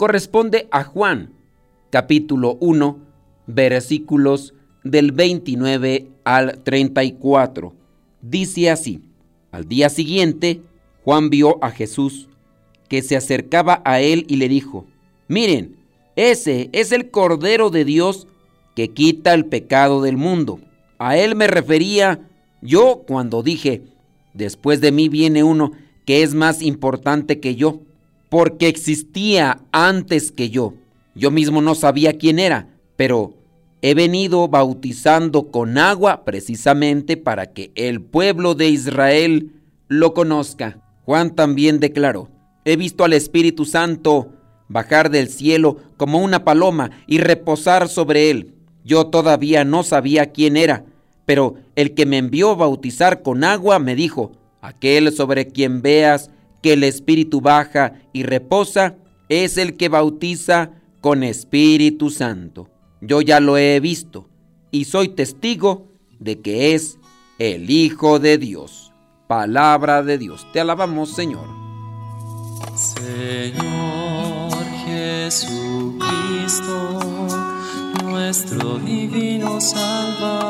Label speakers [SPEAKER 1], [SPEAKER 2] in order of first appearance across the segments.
[SPEAKER 1] corresponde a Juan, capítulo 1, versículos del 29 al 34. Dice así, al día siguiente, Juan vio a Jesús que se acercaba a él y le dijo, miren, ese es el Cordero de Dios que quita el pecado del mundo. A él me refería yo cuando dije, después de mí viene uno que es más importante que yo, porque existía antes que yo. Yo mismo no sabía quién era, pero he venido bautizando con agua precisamente para que el pueblo de Israel lo conozca. Juan también declaró, he visto al Espíritu Santo bajar del cielo como una paloma y reposar sobre él. Yo todavía no sabía quién era, pero el que me envió bautizar con agua me dijo, Aquel sobre quien veas que el Espíritu baja y reposa es el que bautiza con Espíritu Santo. Yo ya lo he visto y soy testigo de que es el Hijo de Dios. Palabra de Dios. Te alabamos, Señor.
[SPEAKER 2] Señor Jesucristo, nuestro divino Salvador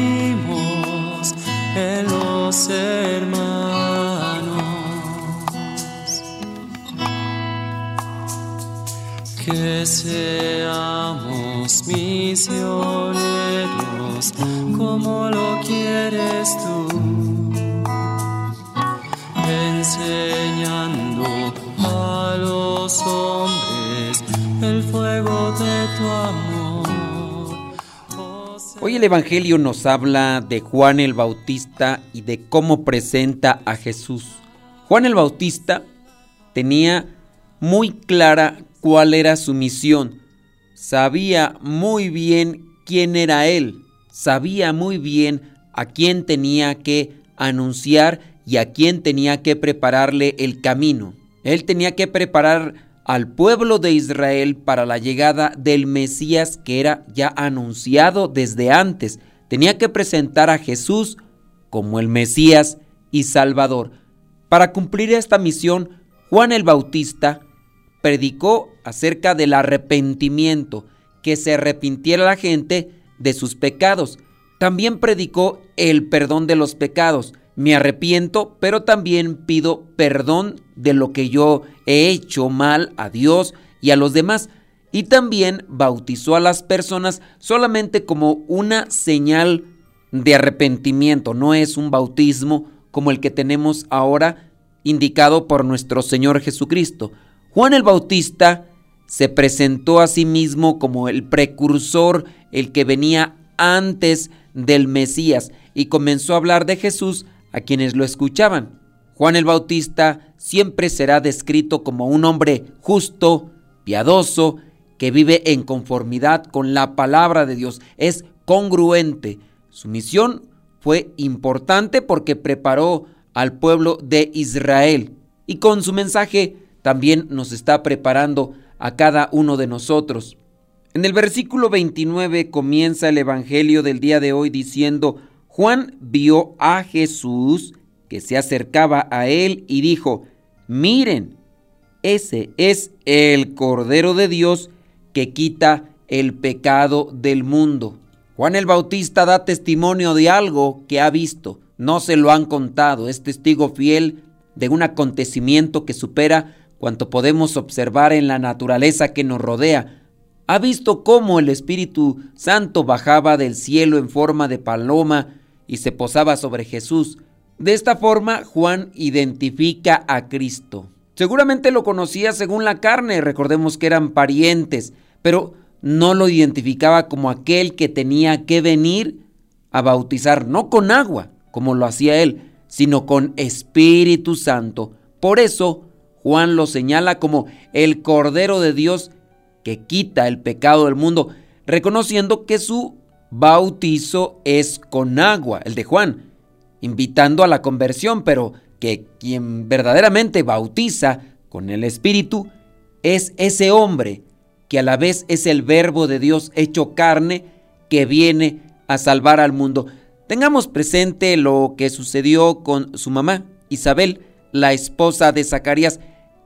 [SPEAKER 2] que seamos misioneros como lo quieres tú, enseñando a los hombres el fuego de tu amor.
[SPEAKER 1] Hoy el Evangelio nos habla de Juan el Bautista y de cómo presenta a Jesús. Juan el Bautista tenía muy clara cuál era su misión. Sabía muy bien quién era él. Sabía muy bien a quién tenía que anunciar y a quién tenía que prepararle el camino. Él tenía que preparar al pueblo de Israel para la llegada del Mesías que era ya anunciado desde antes. Tenía que presentar a Jesús como el Mesías y Salvador. Para cumplir esta misión, Juan el Bautista predicó acerca del arrepentimiento, que se arrepintiera la gente de sus pecados. También predicó el perdón de los pecados. Me arrepiento, pero también pido perdón de lo que yo he hecho mal a Dios y a los demás. Y también bautizó a las personas solamente como una señal de arrepentimiento. No es un bautismo como el que tenemos ahora indicado por nuestro Señor Jesucristo. Juan el Bautista se presentó a sí mismo como el precursor, el que venía antes del Mesías, y comenzó a hablar de Jesús a quienes lo escuchaban. Juan el Bautista siempre será descrito como un hombre justo, piadoso, que vive en conformidad con la palabra de Dios, es congruente. Su misión fue importante porque preparó al pueblo de Israel y con su mensaje también nos está preparando a cada uno de nosotros. En el versículo 29 comienza el Evangelio del día de hoy diciendo, Juan vio a Jesús que se acercaba a él y dijo, miren, ese es el Cordero de Dios que quita el pecado del mundo. Juan el Bautista da testimonio de algo que ha visto, no se lo han contado, es testigo fiel de un acontecimiento que supera cuanto podemos observar en la naturaleza que nos rodea. Ha visto cómo el Espíritu Santo bajaba del cielo en forma de paloma y se posaba sobre Jesús. De esta forma, Juan identifica a Cristo. Seguramente lo conocía según la carne, recordemos que eran parientes, pero no lo identificaba como aquel que tenía que venir a bautizar, no con agua, como lo hacía él, sino con Espíritu Santo. Por eso, Juan lo señala como el Cordero de Dios que quita el pecado del mundo, reconociendo que su bautizo es con agua, el de Juan, invitando a la conversión, pero que quien verdaderamente bautiza con el Espíritu es ese hombre que a la vez es el verbo de Dios hecho carne que viene a salvar al mundo. Tengamos presente lo que sucedió con su mamá, Isabel, la esposa de Zacarías,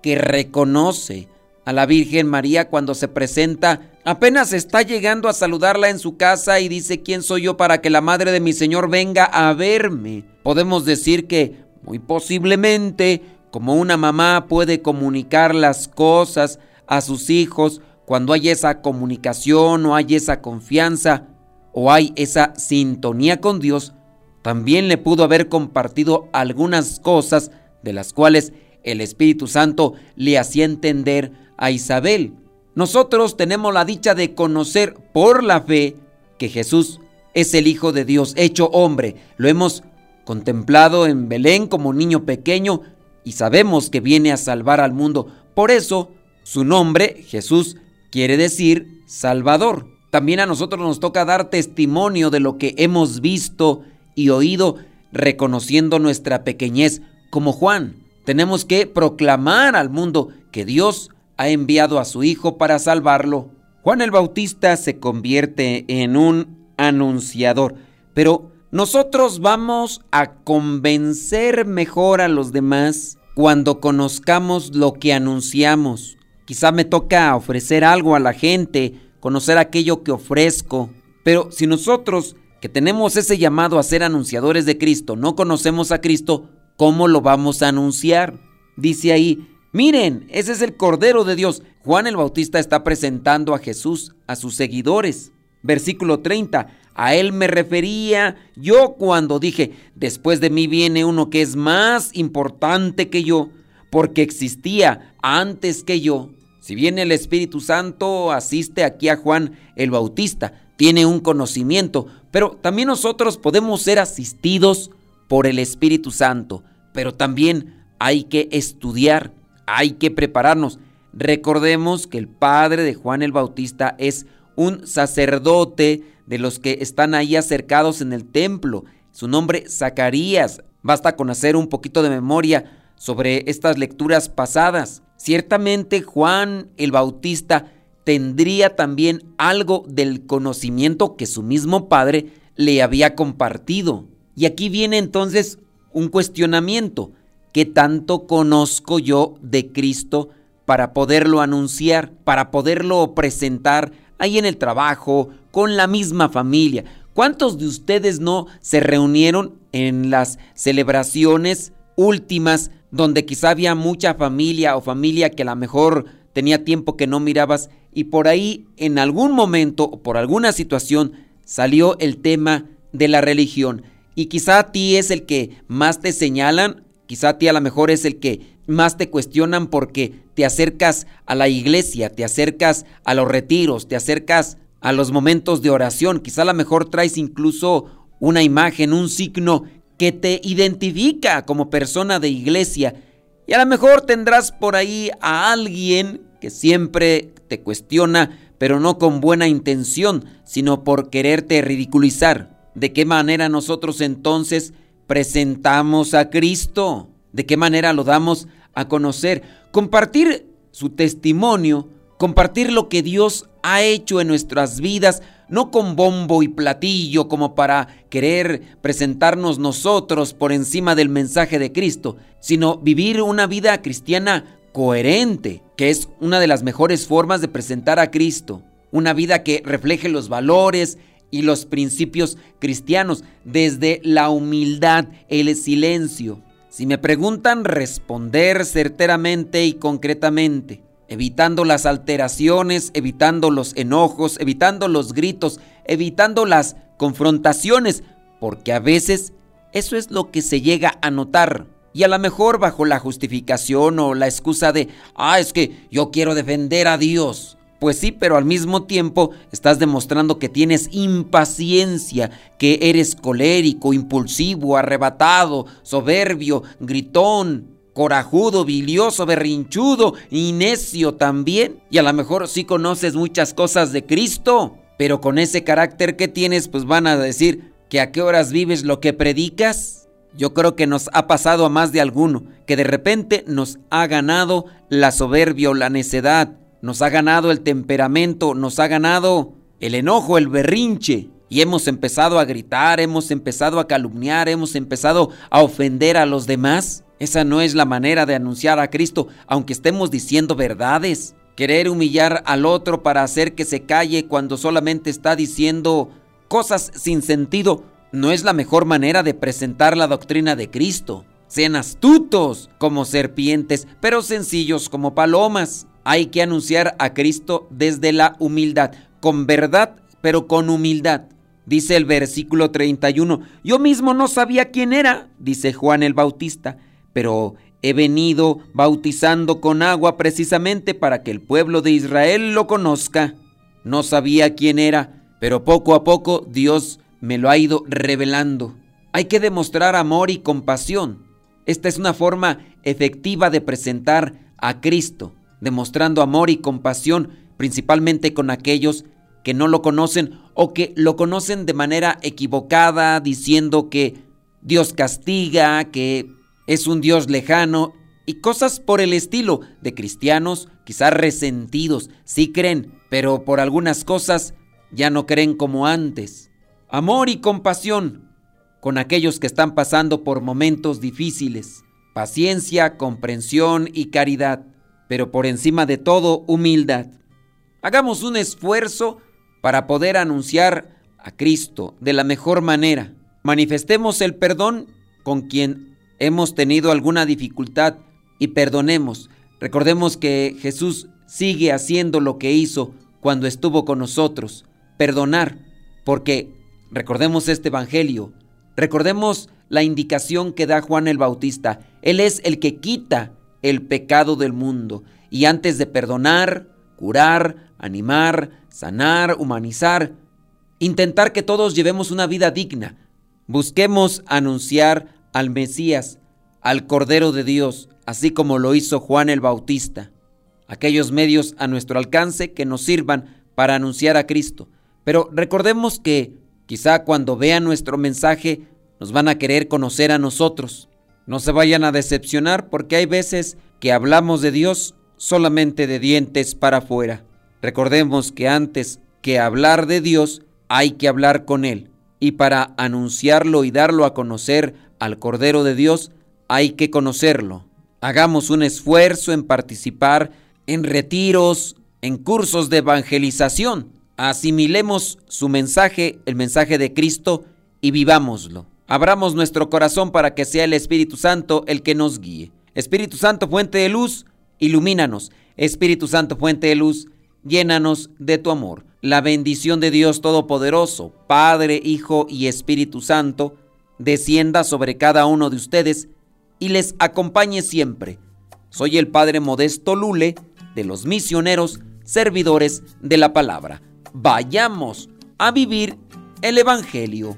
[SPEAKER 1] que reconoce a la Virgen María cuando se presenta, apenas está llegando a saludarla en su casa y dice, ¿quién soy yo para que la madre de mi Señor venga a verme? Podemos decir que, muy posiblemente, como una mamá puede comunicar las cosas a sus hijos cuando hay esa comunicación o hay esa confianza o hay esa sintonía con Dios, también le pudo haber compartido algunas cosas de las cuales el Espíritu Santo le hacía entender a Isabel. Nosotros tenemos la dicha de conocer por la fe que Jesús es el Hijo de Dios hecho hombre. Lo hemos contemplado en Belén como niño pequeño y sabemos que viene a salvar al mundo. Por eso, su nombre, Jesús, quiere decir Salvador. También a nosotros nos toca dar testimonio de lo que hemos visto y oído, reconociendo nuestra pequeñez como Juan. Tenemos que proclamar al mundo que Dios ha enviado a su Hijo para salvarlo. Juan el Bautista se convierte en un anunciador, pero nosotros vamos a convencer mejor a los demás cuando conozcamos lo que anunciamos. Quizá me toca ofrecer algo a la gente, conocer aquello que ofrezco, pero si nosotros que tenemos ese llamado a ser anunciadores de Cristo no conocemos a Cristo, ¿cómo lo vamos a anunciar? Dice ahí, Miren, ese es el Cordero de Dios. Juan el Bautista está presentando a Jesús a sus seguidores. Versículo 30. A él me refería yo cuando dije, después de mí viene uno que es más importante que yo, porque existía antes que yo. Si bien el Espíritu Santo asiste aquí a Juan el Bautista, tiene un conocimiento, pero también nosotros podemos ser asistidos por el Espíritu Santo, pero también hay que estudiar hay que prepararnos. Recordemos que el padre de Juan el Bautista es un sacerdote de los que están ahí acercados en el templo. Su nombre Zacarías. Basta con hacer un poquito de memoria sobre estas lecturas pasadas. Ciertamente Juan el Bautista tendría también algo del conocimiento que su mismo padre le había compartido. Y aquí viene entonces un cuestionamiento. ¿Qué tanto conozco yo de Cristo para poderlo anunciar, para poderlo presentar ahí en el trabajo, con la misma familia? ¿Cuántos de ustedes no se reunieron en las celebraciones últimas donde quizá había mucha familia o familia que a lo mejor tenía tiempo que no mirabas y por ahí en algún momento o por alguna situación salió el tema de la religión y quizá a ti es el que más te señalan Quizá a ti a lo mejor es el que más te cuestionan porque te acercas a la iglesia, te acercas a los retiros, te acercas a los momentos de oración. Quizá a lo mejor traes incluso una imagen, un signo que te identifica como persona de iglesia. Y a lo mejor tendrás por ahí a alguien que siempre te cuestiona, pero no con buena intención, sino por quererte ridiculizar. ¿De qué manera nosotros entonces presentamos a Cristo? ¿De qué manera lo damos a conocer? Compartir su testimonio, compartir lo que Dios ha hecho en nuestras vidas, no con bombo y platillo como para querer presentarnos nosotros por encima del mensaje de Cristo, sino vivir una vida cristiana coherente, que es una de las mejores formas de presentar a Cristo. Una vida que refleje los valores y los principios cristianos, desde la humildad, el silencio. Si me preguntan, responder certeramente y concretamente, evitando las alteraciones, evitando los enojos, evitando los gritos, evitando las confrontaciones, porque a veces eso es lo que se llega a notar. Y a lo mejor bajo la justificación o la excusa de, ah, es que yo quiero defender a Dios. Pues sí, pero al mismo tiempo estás demostrando que tienes impaciencia, que eres colérico, impulsivo, arrebatado, soberbio, gritón, corajudo, bilioso, berrinchudo y necio también. Y a lo mejor sí conoces muchas cosas de Cristo, pero con ese carácter que tienes, pues van a decir que a qué horas vives lo que predicas. Yo creo que nos ha pasado a más de alguno, que de repente nos ha ganado la soberbia o la necedad, nos ha ganado el temperamento, nos ha ganado el enojo, el berrinche. Y hemos empezado a gritar, hemos empezado a calumniar, hemos empezado a ofender a los demás. Esa no es la manera de anunciar a Cristo, aunque estemos diciendo verdades. Querer humillar al otro para hacer que se calle cuando solamente está diciendo cosas sin sentido no es la mejor manera de presentar la doctrina de Cristo. Sean astutos como serpientes, pero sencillos como palomas. Hay que anunciar a Cristo desde la humildad, con verdad, pero con humildad. Dice el versículo 31, yo mismo no sabía quién era, dice Juan el Bautista, pero he venido bautizando con agua precisamente para que el pueblo de Israel lo conozca. No sabía quién era, pero poco a poco Dios me lo ha ido revelando. Hay que demostrar amor y compasión. Esta es una forma efectiva de presentar a Cristo, demostrando amor y compasión principalmente con aquellos que no lo conocen o que lo conocen de manera equivocada, diciendo que Dios castiga, que es un Dios lejano y cosas por el estilo de cristianos quizás resentidos, sí creen, pero por algunas cosas ya no creen como antes. Amor y compasión con aquellos que están pasando por momentos difíciles, paciencia, comprensión y caridad, pero por encima de todo humildad. Hagamos un esfuerzo para poder anunciar a Cristo de la mejor manera. Manifestemos el perdón con quien hemos tenido alguna dificultad y perdonemos. Recordemos que Jesús sigue haciendo lo que hizo cuando estuvo con nosotros, perdonar, porque Recordemos este Evangelio, recordemos la indicación que da Juan el Bautista. Él es el que quita el pecado del mundo y antes de perdonar, curar, animar, sanar, humanizar, intentar que todos llevemos una vida digna, busquemos anunciar al Mesías, al Cordero de Dios, así como lo hizo Juan el Bautista. Aquellos medios a nuestro alcance que nos sirvan para anunciar a Cristo. Pero recordemos que Quizá cuando vean nuestro mensaje nos van a querer conocer a nosotros. No se vayan a decepcionar porque hay veces que hablamos de Dios solamente de dientes para afuera. Recordemos que antes que hablar de Dios hay que hablar con Él. Y para anunciarlo y darlo a conocer al Cordero de Dios hay que conocerlo. Hagamos un esfuerzo en participar en retiros, en cursos de evangelización asimilemos su mensaje, el mensaje de Cristo, y vivámoslo. Abramos nuestro corazón para que sea el Espíritu Santo el que nos guíe. Espíritu Santo, fuente de luz, ilumínanos. Espíritu Santo, fuente de luz, llénanos de tu amor. La bendición de Dios Todopoderoso, Padre, Hijo y Espíritu Santo, descienda sobre cada uno de ustedes y les acompañe siempre. Soy el Padre Modesto Lule, de los misioneros, servidores de la palabra vayamos a vivir el Evangelio.